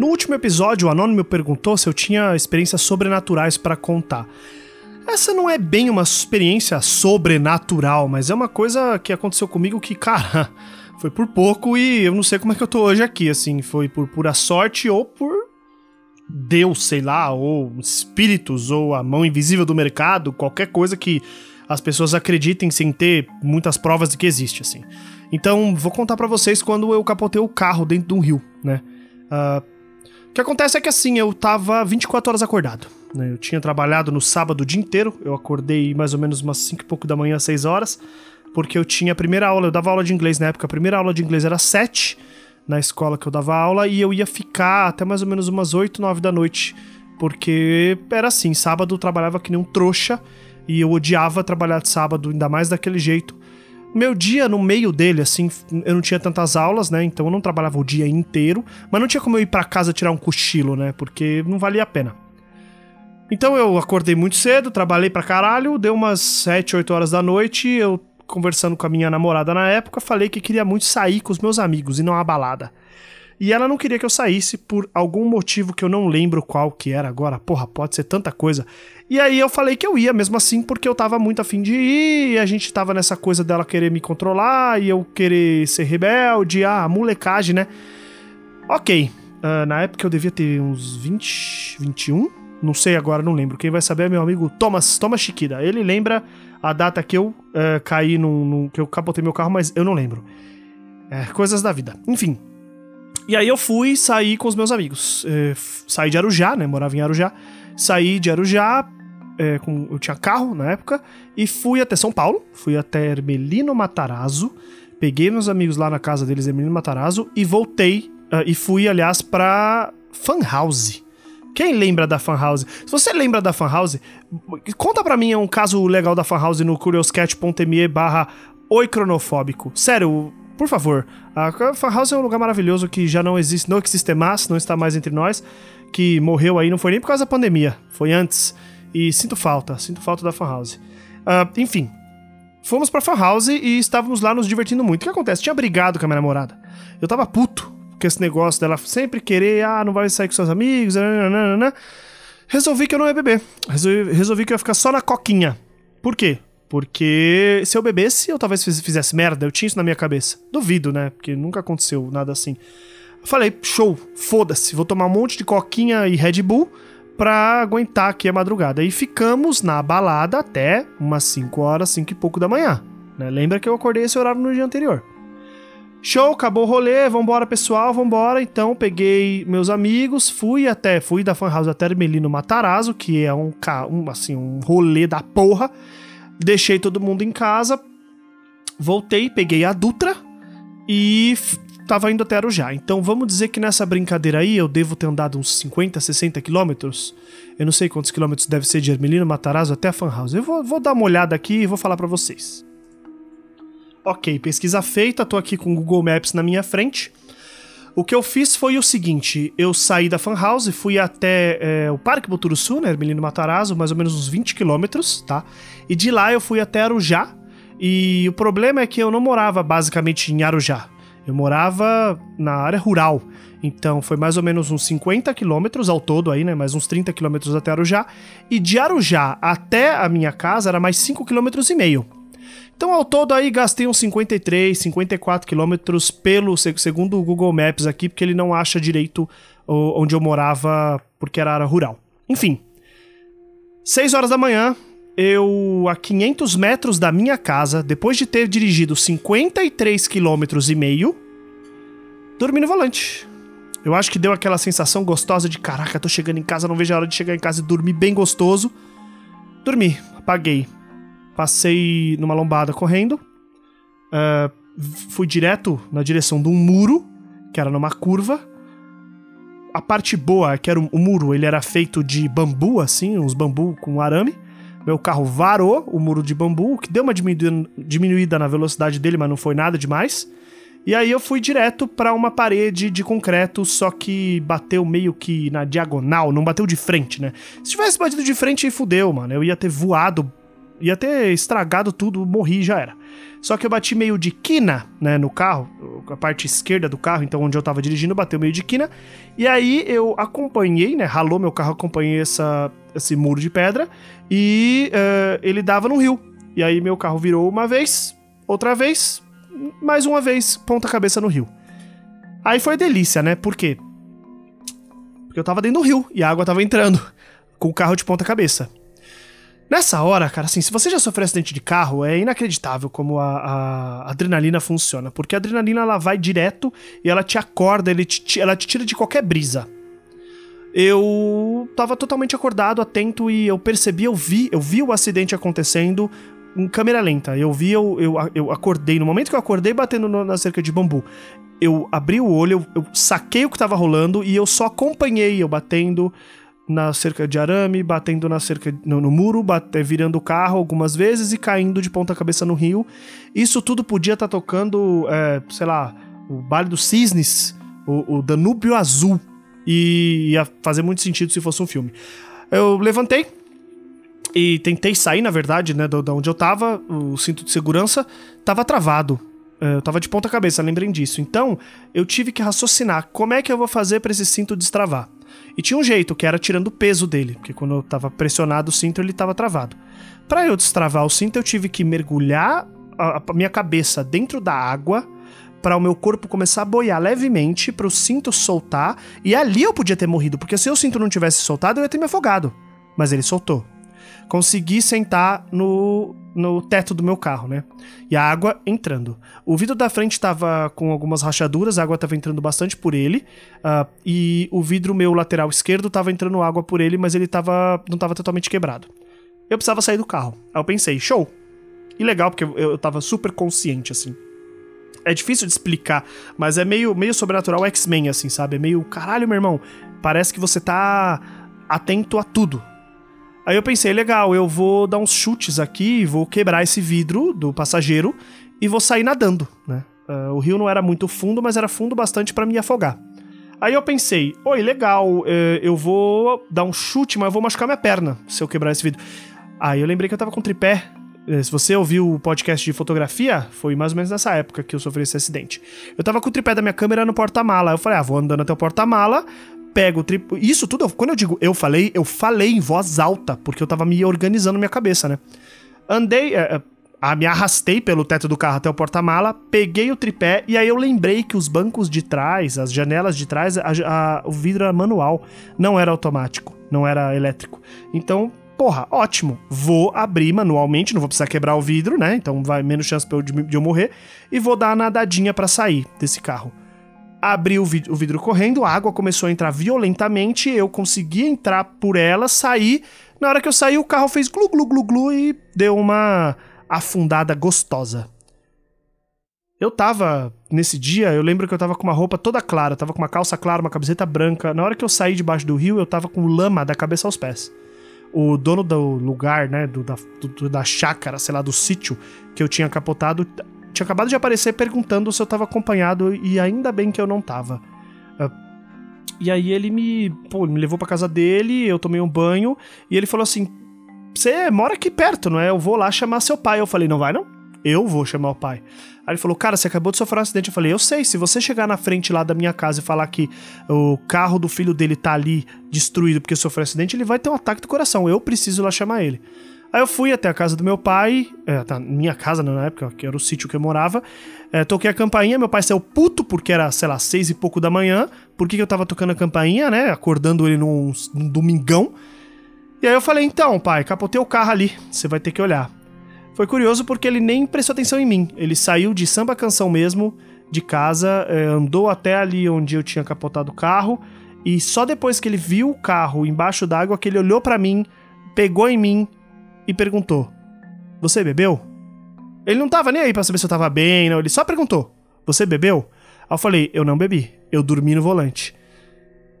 No último episódio, o Anônimo perguntou se eu tinha experiências sobrenaturais para contar. Essa não é bem uma experiência sobrenatural, mas é uma coisa que aconteceu comigo que, cara, foi por pouco e eu não sei como é que eu tô hoje aqui, assim, foi por pura sorte ou por Deus, sei lá, ou espíritos, ou a mão invisível do mercado, qualquer coisa que as pessoas acreditem sem ter muitas provas de que existe, assim. Então, vou contar para vocês quando eu capotei o carro dentro de um rio, né? Uh, o que acontece é que assim, eu tava 24 horas acordado. Né? Eu tinha trabalhado no sábado o dia inteiro, eu acordei mais ou menos umas 5 e pouco da manhã, 6 horas, porque eu tinha a primeira aula, eu dava aula de inglês na época, a primeira aula de inglês era 7 na escola que eu dava aula e eu ia ficar até mais ou menos umas 8, 9 da noite, porque era assim, sábado eu trabalhava que nem um trouxa e eu odiava trabalhar de sábado, ainda mais daquele jeito. Meu dia no meio dele, assim, eu não tinha tantas aulas, né? Então eu não trabalhava o dia inteiro, mas não tinha como eu ir para casa tirar um cochilo, né? Porque não valia a pena. Então eu acordei muito cedo, trabalhei pra caralho, deu umas 7, 8 horas da noite, eu conversando com a minha namorada na época, falei que queria muito sair com os meus amigos e não a balada. E ela não queria que eu saísse por algum motivo que eu não lembro qual que era agora. Porra, pode ser tanta coisa. E aí eu falei que eu ia mesmo assim porque eu tava muito afim de ir, e a gente tava nessa coisa dela querer me controlar e eu querer ser rebelde, ah, molecagem, né? Ok. Uh, na época eu devia ter uns 20, 21, não sei agora, não lembro. Quem vai saber é meu amigo Thomas, Thomas Chiquida. Ele lembra a data que eu uh, caí num, que eu capotei meu carro, mas eu não lembro. É, coisas da vida. Enfim, e aí eu fui sair com os meus amigos. É, saí de Arujá, né? Morava em Arujá. Saí de Arujá, é, com, eu tinha carro na época, e fui até São Paulo. Fui até Hermelino Matarazzo. Peguei meus amigos lá na casa deles, Hermelino Matarazzo, e voltei. Uh, e fui, aliás, pra Fan House. Quem lembra da Fan House? Se você lembra da Fan House, conta pra mim um caso legal da Fan House no curioscat.me barra Oi Cronofóbico. Sério, por favor, a Fan House é um lugar maravilhoso que já não existe, não existe mais, não está mais entre nós, que morreu aí, não foi nem por causa da pandemia, foi antes. E sinto falta, sinto falta da Fan House. Uh, enfim, fomos pra Fan House e estávamos lá nos divertindo muito. O que acontece? Tinha brigado com a minha namorada. Eu tava puto com esse negócio dela sempre querer, ah, não vai sair com seus amigos, nananana. Resolvi que eu não ia beber. Resolvi, resolvi que eu ia ficar só na coquinha. Por quê? Porque se eu bebesse, eu talvez fizesse merda. Eu tinha isso na minha cabeça. Duvido, né? Porque nunca aconteceu nada assim. Falei, show, foda-se, vou tomar um monte de coquinha e Red Bull pra aguentar aqui a madrugada. E ficamos na balada até umas 5 horas, 5 e pouco da manhã. Né? Lembra que eu acordei esse horário no dia anterior. Show, acabou o rolê, vambora pessoal, vambora. Então peguei meus amigos, fui até, fui da Fan House até Ermelino Matarazzo, que é um, um, assim, um rolê da porra. Deixei todo mundo em casa, voltei, peguei a Dutra e tava indo até Arujá. Então vamos dizer que nessa brincadeira aí eu devo ter andado uns 50, 60 quilômetros. Eu não sei quantos quilômetros deve ser de Ermelino Matarazzo até a Fan House. Eu vou, vou dar uma olhada aqui e vou falar para vocês. Ok, pesquisa feita, tô aqui com o Google Maps na minha frente. O que eu fiz foi o seguinte: eu saí da Fan House, fui até é, o Parque Boturuçu, né, Ermelino Matarazzo, mais ou menos uns 20 quilômetros, tá? E de lá eu fui até Arujá. E o problema é que eu não morava basicamente em Arujá. Eu morava na área rural. Então foi mais ou menos uns 50 quilômetros ao todo aí, né? Mais uns 30 quilômetros até Arujá. E de Arujá até a minha casa era mais 5 quilômetros e meio. Então, ao todo aí, gastei uns 53, 54 quilômetros pelo, segundo o Google Maps aqui, porque ele não acha direito onde eu morava, porque era área rural. Enfim, 6 horas da manhã, eu, a 500 metros da minha casa, depois de ter dirigido 53 quilômetros e meio, dormi no volante. Eu acho que deu aquela sensação gostosa de caraca, tô chegando em casa, não vejo a hora de chegar em casa e dormir bem gostoso. Dormi, apaguei. Passei numa lombada correndo. Uh, fui direto na direção de um muro, que era numa curva. A parte boa é que era o, o muro, ele era feito de bambu, assim, uns bambu com arame. Meu carro varou o muro de bambu, que deu uma diminuída, diminuída na velocidade dele, mas não foi nada demais. E aí eu fui direto para uma parede de concreto, só que bateu meio que na diagonal, não bateu de frente, né? Se tivesse batido de frente, fudeu, mano. Eu ia ter voado ia ter estragado tudo, morri e já era. Só que eu bati meio de quina, né, no carro. a parte esquerda do carro, então onde eu tava dirigindo, bateu meio de quina. E aí eu acompanhei, né? Ralou meu carro, acompanhei essa, esse muro de pedra e uh, ele dava no rio. E aí meu carro virou uma vez, outra vez, mais uma vez, ponta cabeça no rio. Aí foi delícia, né? Por quê? Porque eu tava dentro do rio e a água tava entrando com o carro de ponta cabeça. Nessa hora, cara, assim, se você já sofreu acidente de carro, é inacreditável como a, a adrenalina funciona. Porque a adrenalina ela vai direto e ela te acorda, te, ela te tira de qualquer brisa. Eu tava totalmente acordado, atento e eu percebi, eu vi, eu vi o acidente acontecendo em câmera lenta. Eu vi, eu, eu, eu acordei. No momento que eu acordei batendo na cerca de bambu, eu abri o olho, eu, eu saquei o que tava rolando e eu só acompanhei eu batendo na cerca de arame, batendo na cerca no, no muro, bate, virando o carro algumas vezes e caindo de ponta cabeça no rio. Isso tudo podia estar tá tocando, é, sei lá, o Baile dos Cisnes, o, o Danúbio Azul. E ia fazer muito sentido se fosse um filme. Eu levantei, e tentei sair, na verdade, né, da onde eu tava, o cinto de segurança tava travado. É, eu tava de ponta cabeça, lembrem disso. Então, eu tive que raciocinar como é que eu vou fazer para esse cinto destravar. E tinha um jeito, que era tirando o peso dele, porque quando eu tava pressionado o cinto, ele tava travado. Para eu destravar o cinto, eu tive que mergulhar a, a minha cabeça dentro da água para o meu corpo começar a boiar levemente, para o cinto soltar, e ali eu podia ter morrido, porque se o cinto não tivesse soltado, eu ia ter me afogado. Mas ele soltou consegui sentar no, no teto do meu carro, né? E a água entrando. O vidro da frente estava com algumas rachaduras, a água estava entrando bastante por ele. Uh, e o vidro meu lateral esquerdo estava entrando água por ele, mas ele tava, não estava totalmente quebrado. Eu precisava sair do carro. Aí eu pensei, show! E legal, porque eu, eu tava super consciente, assim. É difícil de explicar, mas é meio, meio sobrenatural X-Men, assim, sabe? É meio, caralho, meu irmão, parece que você tá atento a tudo, Aí eu pensei, legal, eu vou dar uns chutes aqui, vou quebrar esse vidro do passageiro e vou sair nadando, né? Uh, o rio não era muito fundo, mas era fundo bastante para me afogar. Aí eu pensei, oi, legal, eh, eu vou dar um chute, mas eu vou machucar minha perna se eu quebrar esse vidro. Aí eu lembrei que eu tava com tripé. Eh, se você ouviu o podcast de fotografia, foi mais ou menos nessa época que eu sofri esse acidente. Eu tava com o tripé da minha câmera no porta-mala. Eu falei, ah, vou andando até o porta-mala, pego o tripé. Isso tudo, quando eu digo eu falei, eu falei em voz alta, porque eu tava me organizando minha cabeça, né? Andei, é, é, me arrastei pelo teto do carro até o porta-mala, peguei o tripé e aí eu lembrei que os bancos de trás, as janelas de trás, a, a, o vidro era manual, não era automático, não era elétrico. Então, porra, ótimo, vou abrir manualmente, não vou precisar quebrar o vidro, né? Então vai menos chance de, de eu morrer e vou dar a nadadinha para sair desse carro abri o vidro, o vidro correndo, a água começou a entrar violentamente, eu consegui entrar por ela, sair. Na hora que eu saí, o carro fez glu glu glu glu e deu uma afundada gostosa. Eu tava, nesse dia, eu lembro que eu tava com uma roupa toda clara, tava com uma calça clara, uma camiseta branca. Na hora que eu saí debaixo do rio, eu tava com lama da cabeça aos pés. O dono do lugar, né, do, da, do, da chácara, sei lá, do sítio que eu tinha capotado, tinha acabado de aparecer perguntando se eu tava acompanhado e ainda bem que eu não tava. Uh, e aí ele me, pô, me levou pra casa dele, eu tomei um banho e ele falou assim: Você mora aqui perto, não é? Eu vou lá chamar seu pai. Eu falei: Não vai não? Eu vou chamar o pai. Aí ele falou: Cara, você acabou de sofrer um acidente. Eu falei: Eu sei, se você chegar na frente lá da minha casa e falar que o carro do filho dele tá ali destruído porque sofreu um acidente, ele vai ter um ataque do coração. Eu preciso lá chamar ele. Aí eu fui até a casa do meu pai, é, tá, minha casa na época, que era o sítio que eu morava. É, toquei a campainha, meu pai saiu puto porque era, sei lá, seis e pouco da manhã. Por que, que eu tava tocando a campainha, né? Acordando ele num, num domingão. E aí eu falei, então, pai, capotei o carro ali, você vai ter que olhar. Foi curioso porque ele nem prestou atenção em mim. Ele saiu de samba canção mesmo, de casa, é, andou até ali onde eu tinha capotado o carro. E só depois que ele viu o carro embaixo d'água que ele olhou para mim, pegou em mim e perguntou: Você bebeu? Ele não tava nem aí pra saber se eu tava bem, não. Ele só perguntou: Você bebeu? Aí eu falei: Eu não bebi. Eu dormi no volante.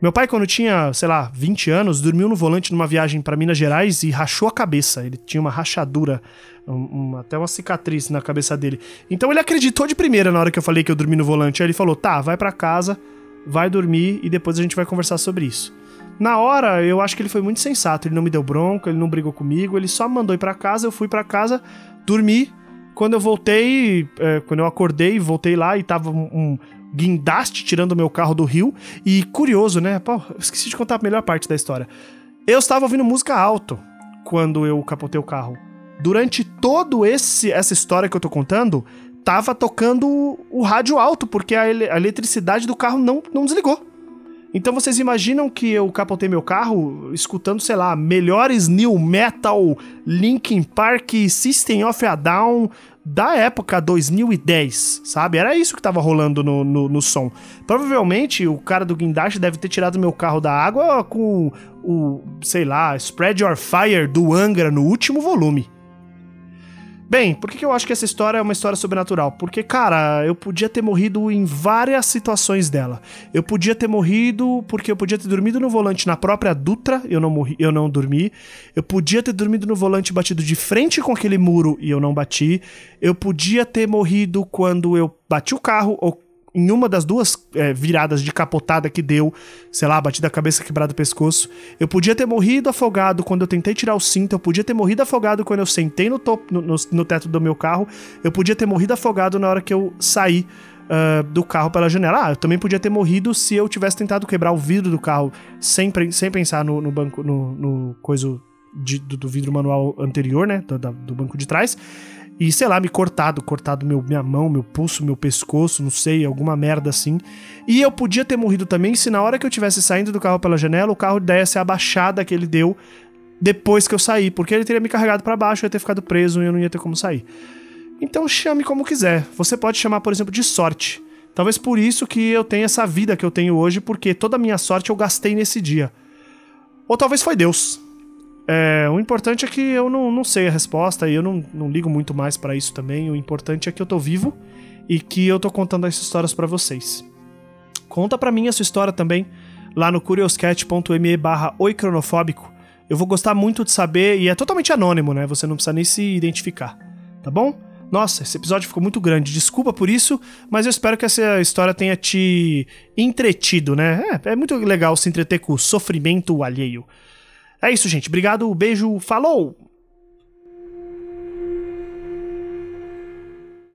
Meu pai, quando tinha, sei lá, 20 anos, dormiu no volante numa viagem para Minas Gerais e rachou a cabeça. Ele tinha uma rachadura, um, até uma cicatriz na cabeça dele. Então ele acreditou de primeira na hora que eu falei que eu dormi no volante. Aí ele falou: tá, vai para casa, vai dormir e depois a gente vai conversar sobre isso. Na hora, eu acho que ele foi muito sensato. Ele não me deu bronca, ele não brigou comigo, ele só mandou ir para casa. Eu fui para casa, dormi. quando eu voltei, é, quando eu acordei, voltei lá e tava um, um guindaste tirando meu carro do rio. E curioso, né? Pô, esqueci de contar a melhor parte da história. Eu estava ouvindo música alto quando eu capotei o carro. Durante todo esse essa história que eu tô contando, tava tocando o rádio alto, porque a, ele, a eletricidade do carro não, não desligou. Então vocês imaginam que eu capotei meu carro escutando, sei lá, melhores new metal, Linkin Park, System of a Down da época 2010, sabe? Era isso que tava rolando no, no, no som. Provavelmente o cara do guindaste deve ter tirado meu carro da água com o, sei lá, Spread Your Fire do Angra no último volume. Bem, por que eu acho que essa história é uma história sobrenatural? Porque, cara, eu podia ter morrido em várias situações dela. Eu podia ter morrido porque eu podia ter dormido no volante na própria Dutra, eu não morri, eu não dormi. Eu podia ter dormido no volante batido de frente com aquele muro e eu não bati. Eu podia ter morrido quando eu bati o carro ou em uma das duas é, viradas de capotada que deu, sei lá, bati da cabeça, quebrado o pescoço. Eu podia ter morrido afogado quando eu tentei tirar o cinto, eu podia ter morrido afogado quando eu sentei no, topo, no, no, no teto do meu carro, eu podia ter morrido afogado na hora que eu saí uh, do carro pela janela. Ah, eu também podia ter morrido se eu tivesse tentado quebrar o vidro do carro sem, sem pensar no, no banco, no, no coisa de, do, do, vidro manual anterior, né, do, do banco de trás e, sei lá, me cortado, cortado meu, minha mão, meu pulso, meu pescoço, não sei, alguma merda assim. E eu podia ter morrido também se na hora que eu tivesse saindo do carro pela janela, o carro desse a baixada que ele deu depois que eu saí, porque ele teria me carregado para baixo, eu ia ter ficado preso e eu não ia ter como sair. Então chame como quiser. Você pode chamar, por exemplo, de sorte. Talvez por isso que eu tenho essa vida que eu tenho hoje, porque toda a minha sorte eu gastei nesse dia. Ou talvez foi Deus. É, o importante é que eu não, não sei a resposta e eu não, não ligo muito mais para isso também. O importante é que eu tô vivo e que eu tô contando essas histórias para vocês. Conta para mim a sua história também lá no curioscat.me barra oicronofóbico. Eu vou gostar muito de saber e é totalmente anônimo, né? Você não precisa nem se identificar, tá bom? Nossa, esse episódio ficou muito grande. Desculpa por isso, mas eu espero que essa história tenha te entretido, né? É, é muito legal se entreter com o sofrimento alheio. É isso, gente. Obrigado, beijo, falou!